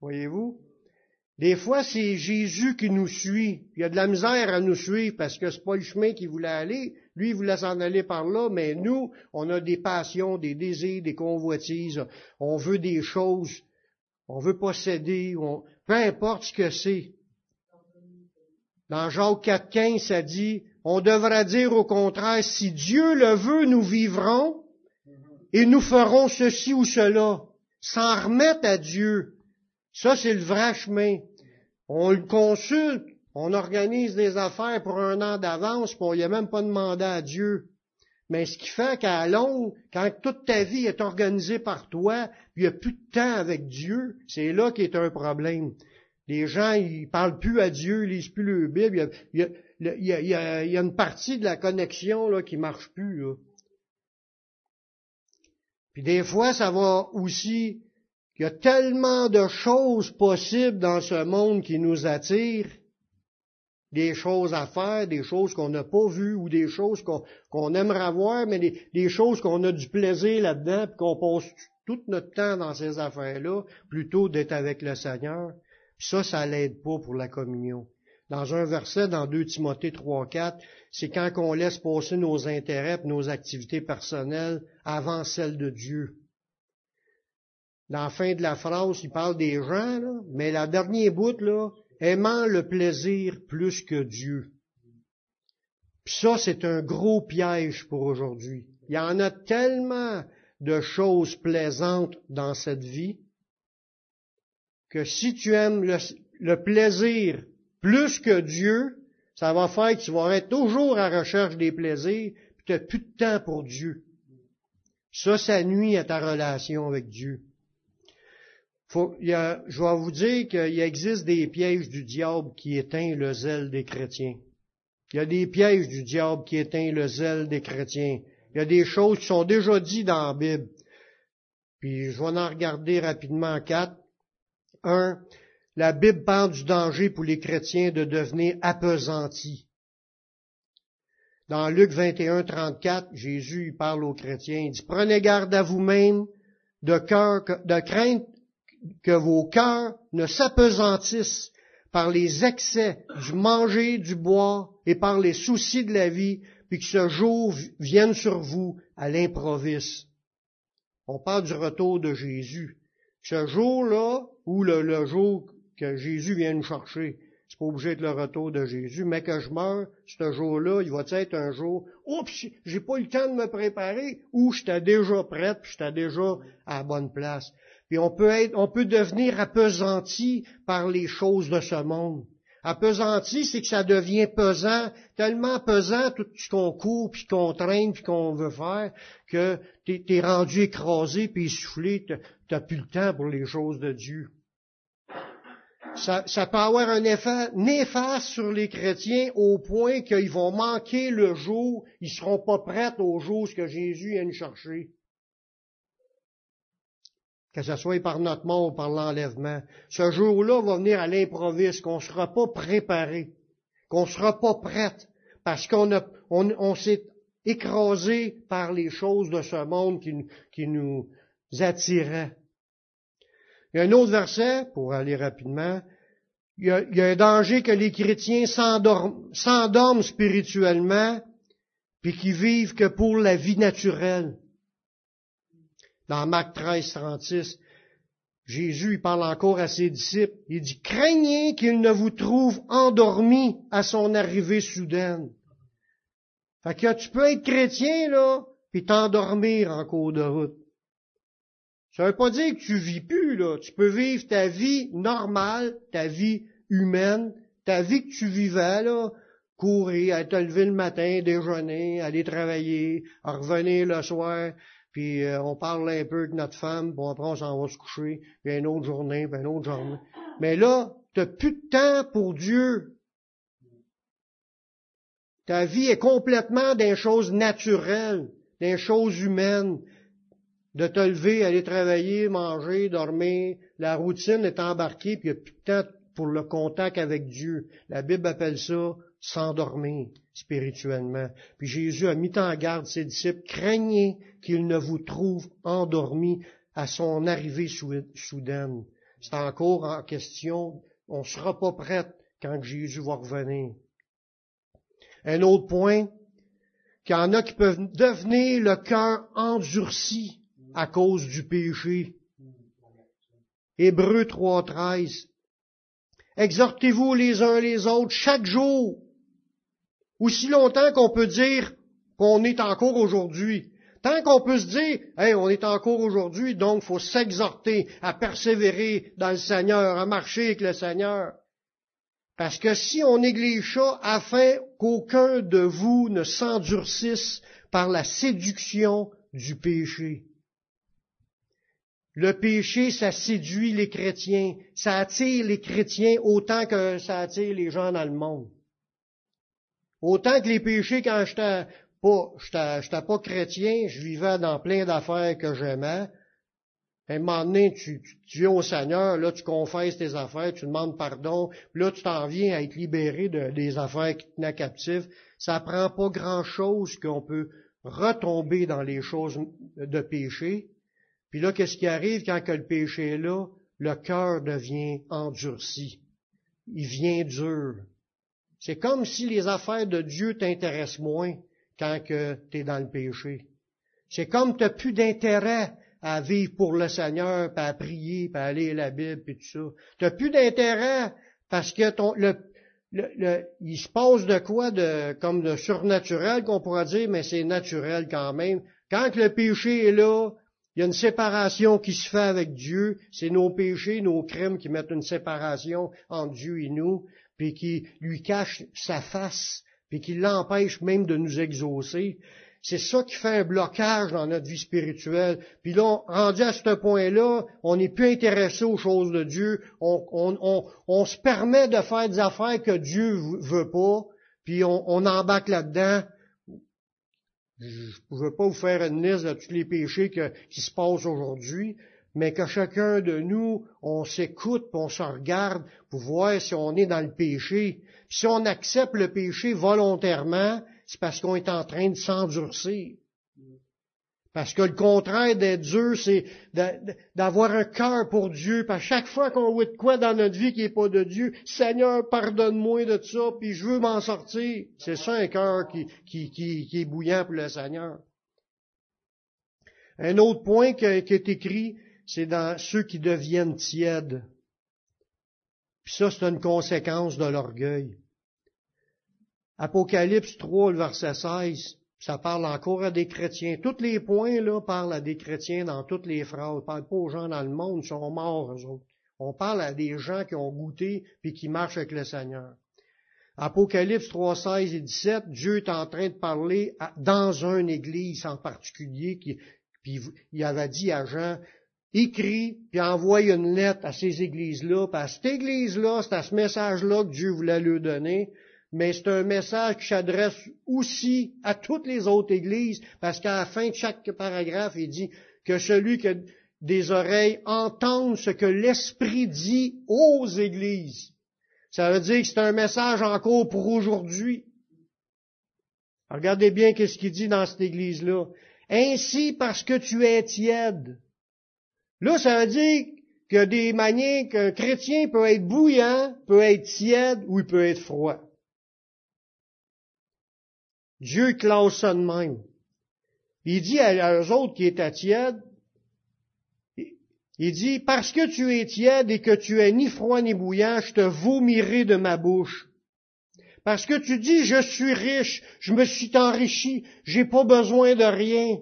Voyez-vous? Des fois, c'est Jésus qui nous suit. Il y a de la misère à nous suivre parce que c'est pas le chemin qu'il voulait aller. Lui, il voulait s'en aller par là, mais nous, on a des passions, des désirs, des convoitises. On veut des choses. On veut posséder. Peu importe ce que c'est. Dans Jacques 4.15, ça dit, on devra dire au contraire, si Dieu le veut, nous vivrons et nous ferons ceci ou cela. S'en remettre à Dieu. Ça, c'est le vrai chemin. On le consulte, on organise des affaires pour un an d'avance, puis on n'y a même pas demandé à Dieu. Mais ce qui fait qu'à longue, quand toute ta vie est organisée par toi, il n'y a plus de temps avec Dieu, c'est là est un problème. Les gens, ils parlent plus à Dieu, ils lisent plus le Bible. Il y a, y a, il y a une partie de la connexion là, qui marche plus. Là. Puis des fois, ça va aussi, il y a tellement de choses possibles dans ce monde qui nous attire, des choses à faire, des choses qu'on n'a pas vues ou des choses qu'on aimerait voir, mais des, choses qu'on a du plaisir là-dedans, puis qu'on passe tout notre temps dans ces affaires-là, plutôt d'être avec le Seigneur. Ça, ça l'aide pas pour la communion. Dans un verset, dans 2 Timothée 3, 4, c'est quand on laisse passer nos intérêts nos activités personnelles avant celles de Dieu. Dans la fin de la phrase, il parle des gens, mais la dernière bout, là, aimant le plaisir plus que Dieu. Puis ça, c'est un gros piège pour aujourd'hui. Il y en a tellement de choses plaisantes dans cette vie que si tu aimes le plaisir plus que Dieu, ça va faire que tu vas être toujours à recherche des plaisirs, puis tu n'as plus de temps pour Dieu. Ça, ça nuit à ta relation avec Dieu. Faut, il y a, je vais vous dire qu'il existe des pièges du diable qui éteignent le zèle des chrétiens. Il y a des pièges du diable qui éteignent le zèle des chrétiens. Il y a des choses qui sont déjà dites dans la Bible. Puis je vais en regarder rapidement quatre. Un, la Bible parle du danger pour les chrétiens de devenir apesantis. Dans Luc 21, 34, Jésus parle aux chrétiens, il dit, prenez garde à vous-même de crainte que vos cœurs ne s'apesantissent par les excès du manger, du boire et par les soucis de la vie, puis que ce jour vienne sur vous à l'improviste. On parle du retour de Jésus. Ce jour-là, ou le, jour que Jésus vient nous chercher, c'est pas obligé de le retour de Jésus, mais que je meurs, ce jour-là, il va être un jour, oups, j'ai pas eu le temps de me préparer, ou j'étais déjà prête, puis j'étais déjà à la bonne place. Puis on peut être, on peut devenir appesanti par les choses de ce monde. Appesanti, c'est que ça devient pesant, tellement pesant tout ce qu'on court, puis qu'on traîne, puis qu'on veut faire, que t'es es rendu écrasé, puis essoufflé, t'as plus le temps pour les choses de Dieu. Ça, ça, peut avoir un effet néfaste sur les chrétiens au point qu'ils vont manquer le jour, ils seront pas prêts au jour que Jésus vient chercher que ce soit par notre mort ou par l'enlèvement. Ce jour-là va venir à l'improviste, qu'on ne sera pas préparé, qu'on ne sera pas prête, parce qu'on on, s'est écrasé par les choses de ce monde qui, qui nous attiraient. Il y a un autre verset, pour aller rapidement, il y a, un danger que les chrétiens s'endorment spirituellement, puis qu'ils vivent que pour la vie naturelle. Dans Marc 13, 36, Jésus il parle encore à ses disciples. Il dit, craignez qu'il ne vous trouve endormi à son arrivée soudaine. Fait que tu peux être chrétien, là, puis t'endormir en cours de route. Ça veut pas dire que tu vis plus, là. Tu peux vivre ta vie normale, ta vie humaine, ta vie que tu vivais, là, courir, te lever le matin, déjeuner, aller travailler, revenir le soir, puis euh, on parle un peu de notre femme, puis après on s'en va se coucher, puis une autre journée, puis une autre journée. Mais là, tu n'as plus de temps pour Dieu. Ta vie est complètement des choses naturelles, des choses humaines, de te lever, aller travailler, manger, dormir. La routine est embarquée, puis il n'y a plus de pour le contact avec Dieu. La Bible appelle ça s'endormir spirituellement. Puis Jésus a mis en garde ses disciples, craignez qu'il ne vous trouve endormis à son arrivée soudaine. C'est encore en question, on ne sera pas prêt quand Jésus va revenir. Un autre point, qu'il y en a qui peuvent devenir le cœur endurci à cause du péché. Hébreu 3.13. Exhortez-vous les uns les autres chaque jour aussi longtemps qu'on peut dire qu'on est encore aujourd'hui. Tant qu'on peut se dire, hey, on est encore aujourd'hui, donc faut s'exhorter à persévérer dans le Seigneur, à marcher avec le Seigneur. Parce que si on néglige ça afin qu'aucun de vous ne s'endurcisse par la séduction du péché. Le péché, ça séduit les chrétiens, ça attire les chrétiens autant que ça attire les gens dans le monde. Autant que les péchés, quand j'étais pas, j'étais pas chrétien, je vivais dans plein d'affaires que j'aimais. À un moment donné, tu, tu, viens au Seigneur, là, tu confesses tes affaires, tu demandes pardon, puis là, tu t'en viens à être libéré de, des affaires qui te tenaient captif. Ça prend pas grand-chose qu'on peut retomber dans les choses de péché. Puis là, qu'est-ce qui arrive quand que le péché est là? Le cœur devient endurci. Il vient dur. C'est comme si les affaires de Dieu t'intéressent moins quand que tu es dans le péché. C'est comme tu n'as plus d'intérêt à vivre pour le Seigneur, puis à prier, puis à lire la Bible, puis tout ça. Tu n'as plus d'intérêt parce que ton, le, le, il se passe de quoi de comme de surnaturel qu'on pourra dire, mais c'est naturel quand même. Quand le péché est là, il y a une séparation qui se fait avec Dieu. C'est nos péchés, nos crimes qui mettent une séparation entre Dieu et nous puis qui lui cache sa face, puis qui l'empêche même de nous exaucer. C'est ça qui fait un blocage dans notre vie spirituelle. Puis là, rendu à ce point-là, on n'est plus intéressé aux choses de Dieu. On, on, on, se permet de faire des affaires que Dieu veut pas, puis on, on embarque là-dedans. Je ne veux pas vous faire une liste de tous les péchés qui se passent aujourd'hui, mais que chacun de nous, on s'écoute, on se regarde pour voir si on est dans le péché. Si on accepte le péché volontairement, c'est parce qu'on est en train de s'endurcir. Parce que le contraire d'être dur, c'est d'avoir un cœur pour Dieu. Parce chaque fois qu'on voit de quoi dans notre vie qui n'est pas de Dieu, Seigneur, pardonne-moi de ça, puis je veux m'en sortir. C'est ça un cœur qui, qui, qui, est bouillant pour le Seigneur. Un autre point qui, qui est écrit, c'est dans ceux qui deviennent tièdes. Puis ça, c'est une conséquence de l'orgueil. Apocalypse 3, le verset 16, ça parle encore à des chrétiens. Tous les points, là, parlent à des chrétiens dans toutes les phrases. On parle pas aux gens dans le monde, ils sont morts, eux autres. On parle à des gens qui ont goûté puis qui marchent avec le Seigneur. Apocalypse 3, 16 et 17, Dieu est en train de parler dans une église en particulier, qui, puis il avait dit à Jean, écrit, puis envoie une lettre à ces églises-là, puis à cette église-là, c'est à ce message-là que Dieu voulait lui donner, mais c'est un message qui s'adresse aussi à toutes les autres églises, parce qu'à la fin de chaque paragraphe, il dit que celui qui a des oreilles entende ce que l'Esprit dit aux églises. Ça veut dire que c'est un message encore pour aujourd'hui. Regardez bien qu'est-ce qu'il dit dans cette église-là. Ainsi parce que tu es tiède. Là, ça veut dire que des manières qu'un chrétien peut être bouillant, peut être tiède ou il peut être froid. Dieu classe ça de. Il dit à eux autres qui étaient tièdes, il dit, parce que tu es tiède et que tu es ni froid ni bouillant, je te vomirai de ma bouche. Parce que tu dis, je suis riche, je me suis enrichi, j'ai pas besoin de rien.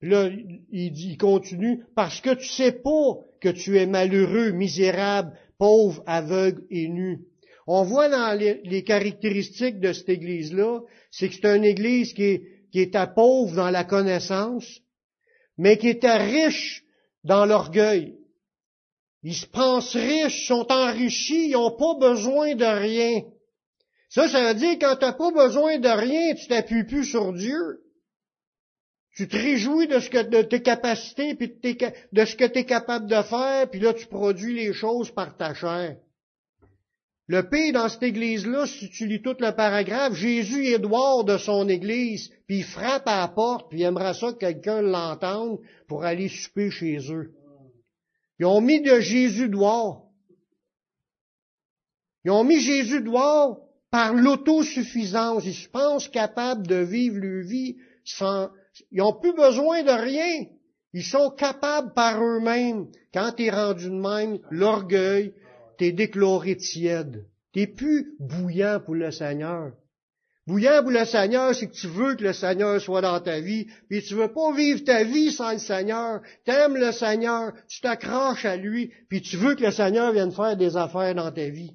Là, il, il continue, parce que tu sais pas que tu es malheureux, misérable, pauvre, aveugle et nu. On voit dans les, caractéristiques de cette église-là, c'est que c'est une église qui, est, qui était pauvre dans la connaissance, mais qui était riche dans l'orgueil. Ils se pensent riches, sont enrichis, ils n'ont pas besoin de rien. Ça, ça veut dire quand tu n'as pas besoin de rien, tu t'appuies plus sur Dieu. Tu te réjouis de ce que de tes capacités, puis de, ce que tu es capable de faire, puis là tu produis les choses par ta chair. Le pire dans cette église-là, si tu lis tout le paragraphe, Jésus est dehors de son église, puis il frappe à la porte, puis il aimerait ça que quelqu'un l'entende pour aller souper chez eux. Ils ont mis de Jésus dehors. Ils ont mis Jésus dehors par l'autosuffisance. Ils se pensent capables de vivre leur vie sans... Ils n'ont plus besoin de rien. Ils sont capables par eux-mêmes. Quand tu es rendu de même, l'orgueil, t'es déclaré tiède. T'es plus bouillant pour le Seigneur. Bouillant pour le Seigneur, c'est que tu veux que le Seigneur soit dans ta vie, puis tu veux pas vivre ta vie sans le Seigneur. T'aimes le Seigneur, tu t'accroches à lui, puis tu veux que le Seigneur vienne faire des affaires dans ta vie.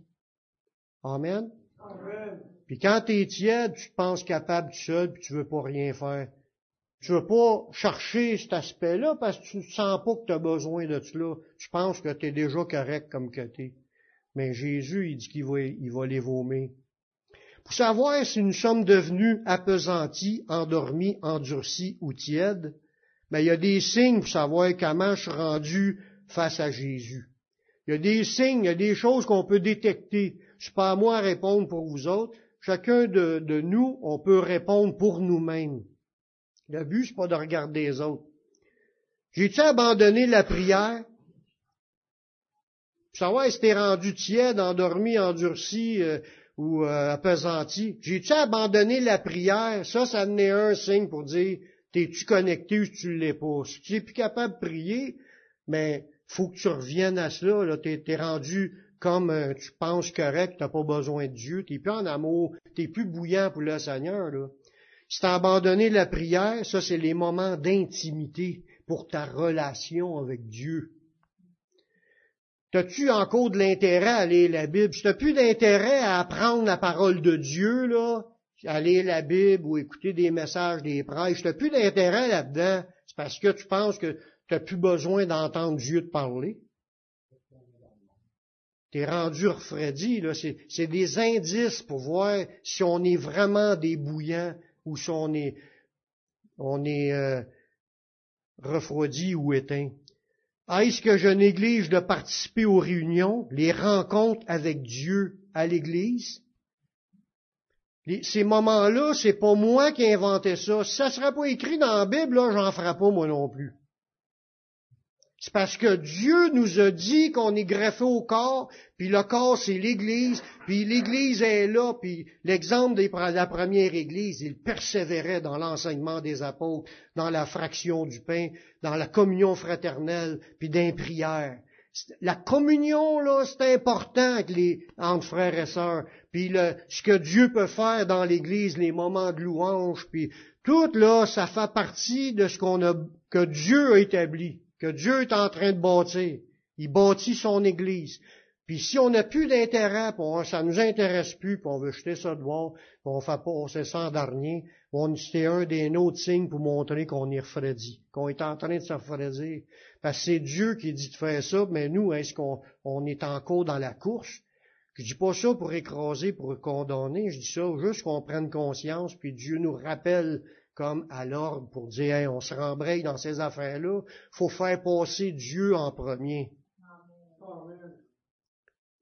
Amen. Amen. Puis quand tu es tiède, tu te penses capable tout seul, puis tu veux pas rien faire. Tu veux pas chercher cet aspect-là parce que tu ne sens pas que tu as besoin de cela. Tu penses que tu es déjà correct comme que tu es. Mais Jésus, il dit qu'il va, il va les vomir. Pour savoir si nous sommes devenus appesantis, endormis, endurcis ou tièdes, mais il y a des signes pour savoir comment je suis rendu face à Jésus. Il y a des signes, il y a des choses qu'on peut détecter. C'est pas à moi à répondre pour vous autres. Chacun de, de nous, on peut répondre pour nous-mêmes. Le but, c'est pas de regarder les autres. J'ai-tu abandonné la prière? Savoir si t'es rendu tiède, endormi, endurci euh, ou euh, appesanti. J'ai-tu abandonné la prière? Ça, ça n'est un signe pour dire t'es-tu connecté ou tu l'es pas? Si tu n'es plus capable de prier, mais faut que tu reviennes à cela. Là, t'es, es rendu comme euh, tu penses correct, t'as pas besoin de Dieu, t'es plus en amour, t'es plus bouillant pour le Seigneur. Là. Si t'as abandonné la prière, ça c'est les moments d'intimité pour ta relation avec Dieu. T'as-tu encore de l'intérêt à lire la Bible? Si t'as plus d'intérêt à apprendre la parole de Dieu, là, à lire la Bible ou écouter des messages des prêches, t'as plus d'intérêt là-dedans, c'est parce que tu penses que t'as plus besoin d'entendre Dieu te parler. T'es rendu refroidi, là, c'est des indices pour voir si on est vraiment des bouillants ou si on est, on est euh, refroidi ou éteint. Est-ce que je néglige de participer aux réunions, les rencontres avec Dieu à l'Église? ces moments-là, c'est pas moi qui ai inventé ça. Si ça serait pas écrit dans la Bible, là, j'en ferai pas moi non plus. C'est parce que Dieu nous a dit qu'on est greffé au corps, puis le corps c'est l'Église, puis l'Église est là, puis l'exemple de la première Église, il persévérait dans l'enseignement des apôtres, dans la fraction du pain, dans la communion fraternelle, puis dans prière. La communion, là, c'est important avec les, entre frères et sœurs. Puis le, ce que Dieu peut faire dans l'Église, les moments de louange, puis tout là, ça fait partie de ce qu'on a, que Dieu a établi que Dieu est en train de bâtir. Il bâtit son Église. Puis si on n'a plus d'intérêt, ça nous intéresse plus, puis on veut jeter ça dehors, puis on fait pas, on se sent dernier, c'est un des autres signes pour montrer qu'on est refroidi, qu'on est en train de se refroidir. Parce que c'est Dieu qui dit de faire ça, mais nous, est-ce qu'on on est encore dans la course? Je dis pas ça pour écraser, pour condamner, je dis ça juste qu'on prenne conscience, puis Dieu nous rappelle comme à l'ordre pour dire on se rembraye dans ces affaires-là. faut faire passer Dieu en premier.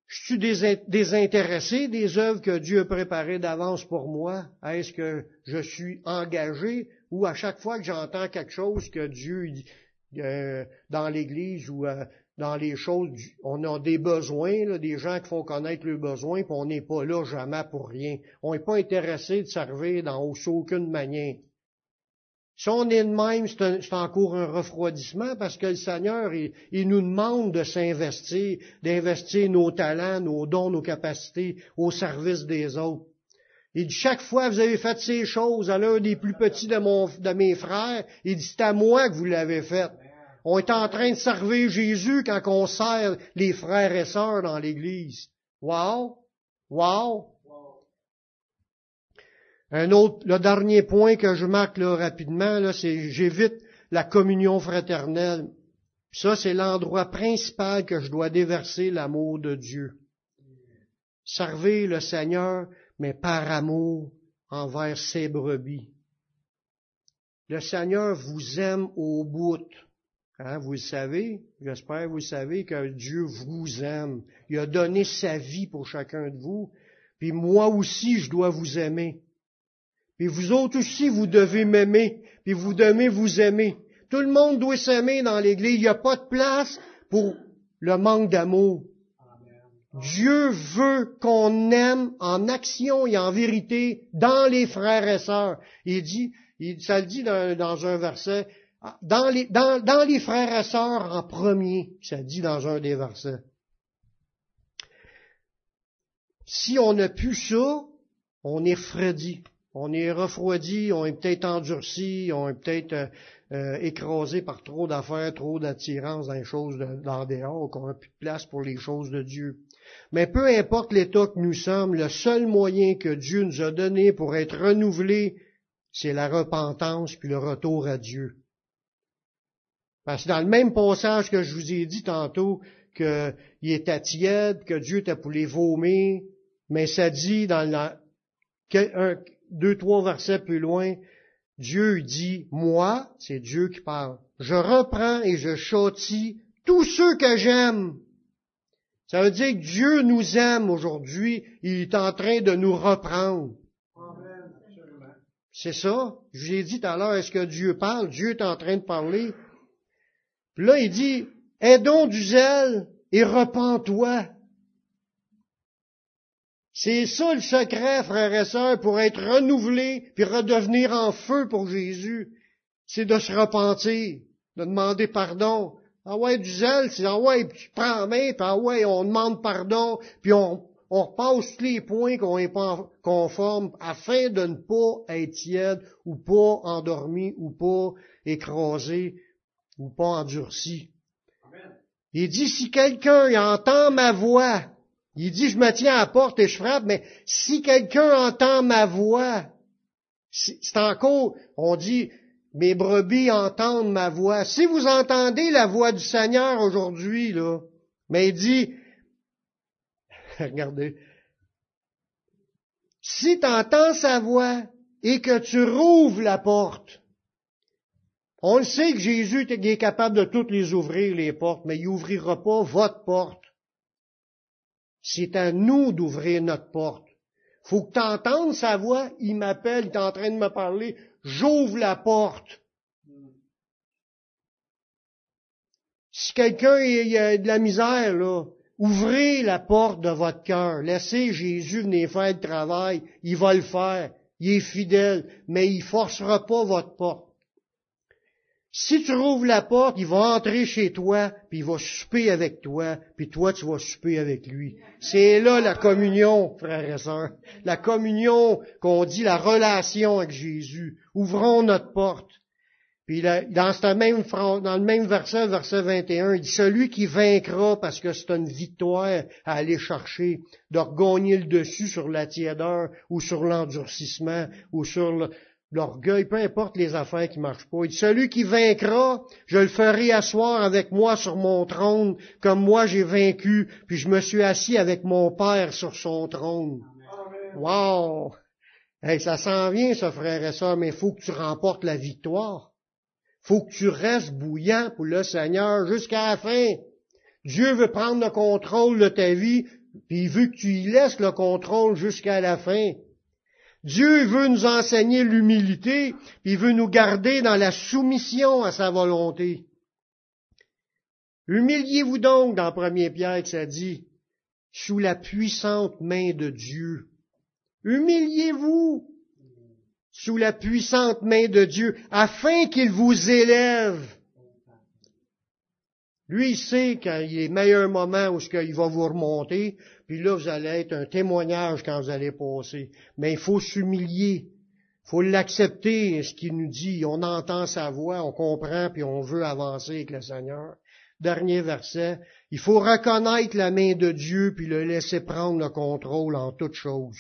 Je suis désintéressé des œuvres que Dieu a préparées d'avance pour moi? Est-ce que je suis engagé ou à chaque fois que j'entends quelque chose que Dieu euh, dans l'Église ou euh, dans les choses, on a des besoins, des gens qui font connaître leurs besoins, puis on n'est pas là jamais pour rien. On n'est pas intéressé de servir dans aucune manière. Si on est de même, c'est encore un refroidissement parce que le Seigneur, il, nous demande de s'investir, d'investir nos talents, nos dons, nos capacités au service des autres. Il dit, chaque fois que vous avez fait ces choses à l'un des plus petits de, de mes frères, il dit, c'est à moi que vous l'avez fait. On est en train de servir Jésus quand on sert les frères et sœurs dans l'Église. Wow! Wow! Un autre, le dernier point que je marque rapidement, là, c'est j'évite la communion fraternelle. Ça, c'est l'endroit principal que je dois déverser l'amour de Dieu. Servez le Seigneur, mais par amour envers ses brebis. Le Seigneur vous aime au bout. Hein, vous le savez, j'espère vous le savez que Dieu vous aime. Il a donné sa vie pour chacun de vous. Puis moi aussi, je dois vous aimer. Puis vous autres aussi, vous devez m'aimer, puis vous devez vous aimer. Tout le monde doit s'aimer dans l'Église. Il n'y a pas de place pour le manque d'amour. Dieu veut qu'on aime en action et en vérité dans les frères et sœurs. Il dit, ça le dit dans, un verset, dans les, frères et sœurs en premier, ça dit dans un des versets. Si on n'a plus ça, on est frédi on est refroidi, on est peut-être endurci, on est peut-être euh, euh, écrasé par trop d'affaires, trop d'attirance dans les choses d'en dehors, qu'on n'a plus de place pour les choses de Dieu. Mais peu importe l'état que nous sommes, le seul moyen que Dieu nous a donné pour être renouvelé, c'est la repentance puis le retour à Dieu. Parce que dans le même passage que je vous ai dit tantôt, qu'il était tiède, que Dieu était pour les vomir, mais ça dit dans la, deux, trois versets plus loin, Dieu dit, moi, c'est Dieu qui parle, je reprends et je châtis tous ceux que j'aime. Ça veut dire que Dieu nous aime aujourd'hui, il est en train de nous reprendre. C'est ça? Je vous ai dit tout à l'heure, est-ce que Dieu parle? Dieu est en train de parler. Puis là, il dit, aidons du zèle et repens-toi. C'est ça le secret, frères et sœurs, pour être renouvelé puis redevenir en feu pour Jésus. C'est de se repentir, de demander pardon. Ah ouais, du zèle, c'est ah ouais, puis tu prends la main, puis ah ouais, on demande pardon, puis on, on repasse tous les points qu'on est pas conforme afin de ne pas être tiède ou pas endormi ou pas écrasé ou pas endurci. Il dit, si quelqu'un entend ma voix il dit, je me tiens à la porte et je frappe, mais si quelqu'un entend ma voix, c'est encore, on dit, mes brebis entendent ma voix. Si vous entendez la voix du Seigneur aujourd'hui, là, mais il dit, regardez, si tu entends sa voix et que tu rouvres la porte, on le sait que Jésus est capable de toutes les ouvrir, les portes, mais il n'ouvrira pas votre porte. C'est à nous d'ouvrir notre porte. Faut que tu entendes sa voix. Il m'appelle, il est en train de me parler. J'ouvre la porte. Si quelqu'un a de la misère, ouvrez la porte de votre cœur. Laissez Jésus venir faire le travail. Il va le faire. Il est fidèle, mais il forcera pas votre porte. Si tu rouvres la porte, il va entrer chez toi, puis il va souper avec toi, puis toi tu vas souper avec lui. C'est là la communion, frères et sœurs. La communion qu'on dit la relation avec Jésus. Ouvrons notre porte. Puis dans, le même verset, verset 21, il dit, celui qui vaincra, parce que c'est une victoire à aller chercher, de regagner le dessus sur la tiédeur, ou sur l'endurcissement, ou sur l'orgueil, peu importe les affaires qui marchent pas. Il dit, celui qui vaincra, je le ferai asseoir avec moi sur mon trône, comme moi j'ai vaincu, puis je me suis assis avec mon Père sur son trône. Wow! Hey, ça s'en vient, ce frère et ça, mais il faut que tu remportes la victoire faut que tu restes bouillant pour le Seigneur jusqu'à la fin. Dieu veut prendre le contrôle de ta vie, puis il veut que tu y laisses le contrôle jusqu'à la fin. Dieu veut nous enseigner l'humilité, il veut nous garder dans la soumission à sa volonté. Humiliez-vous donc, dans 1 Pierre que ça dit, sous la puissante main de Dieu. Humiliez-vous sous la puissante main de Dieu, afin qu'il vous élève. Lui, il sait quand il est meilleur moment où ce qu'il va vous remonter, puis là, vous allez être un témoignage quand vous allez passer. Mais il faut s'humilier. Il faut l'accepter, ce qu'il nous dit. On entend sa voix, on comprend, puis on veut avancer avec le Seigneur. Dernier verset. Il faut reconnaître la main de Dieu, puis le laisser prendre le contrôle en toutes choses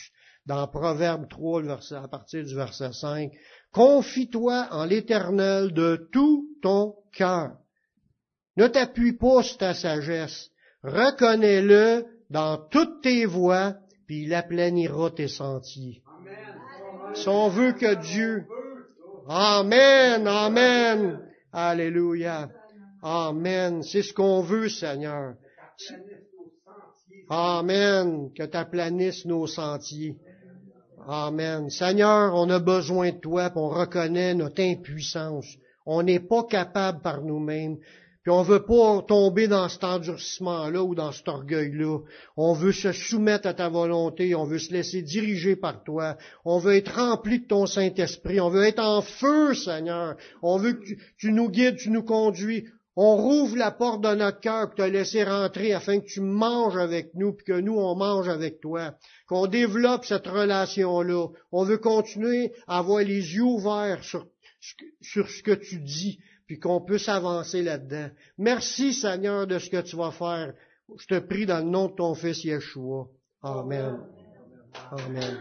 dans Proverbe 3, verset, à partir du verset 5. Confie-toi en l'Éternel de tout ton cœur. Ne t'appuie pas sur ta sagesse. Reconnais-le dans toutes tes voies, puis il aplanira tes sentiers. Si on veut que Dieu... Amen, Amen. Alléluia. Amen. C'est ce qu'on veut, Seigneur. Amen. Que tu aplanisses nos sentiers. Amen. Seigneur, on a besoin de toi, puis on reconnaît notre impuissance. On n'est pas capable par nous-mêmes. Puis on veut pas tomber dans cet endurcissement-là ou dans cet orgueil-là. On veut se soumettre à ta volonté, on veut se laisser diriger par toi. On veut être rempli de ton Saint-Esprit, on veut être en feu, Seigneur. On veut que tu, nous guides, tu nous conduis. On rouvre la porte de notre cœur pour te laisser rentrer afin que tu manges avec nous, puis que nous, on mange avec toi. Qu'on développe cette relation-là. On veut continuer à avoir les yeux ouverts sur ce que tu dis, puis qu'on puisse avancer là-dedans. Merci, Seigneur, de ce que tu vas faire. Je te prie dans le nom de ton Fils Yeshua. Amen. Amen.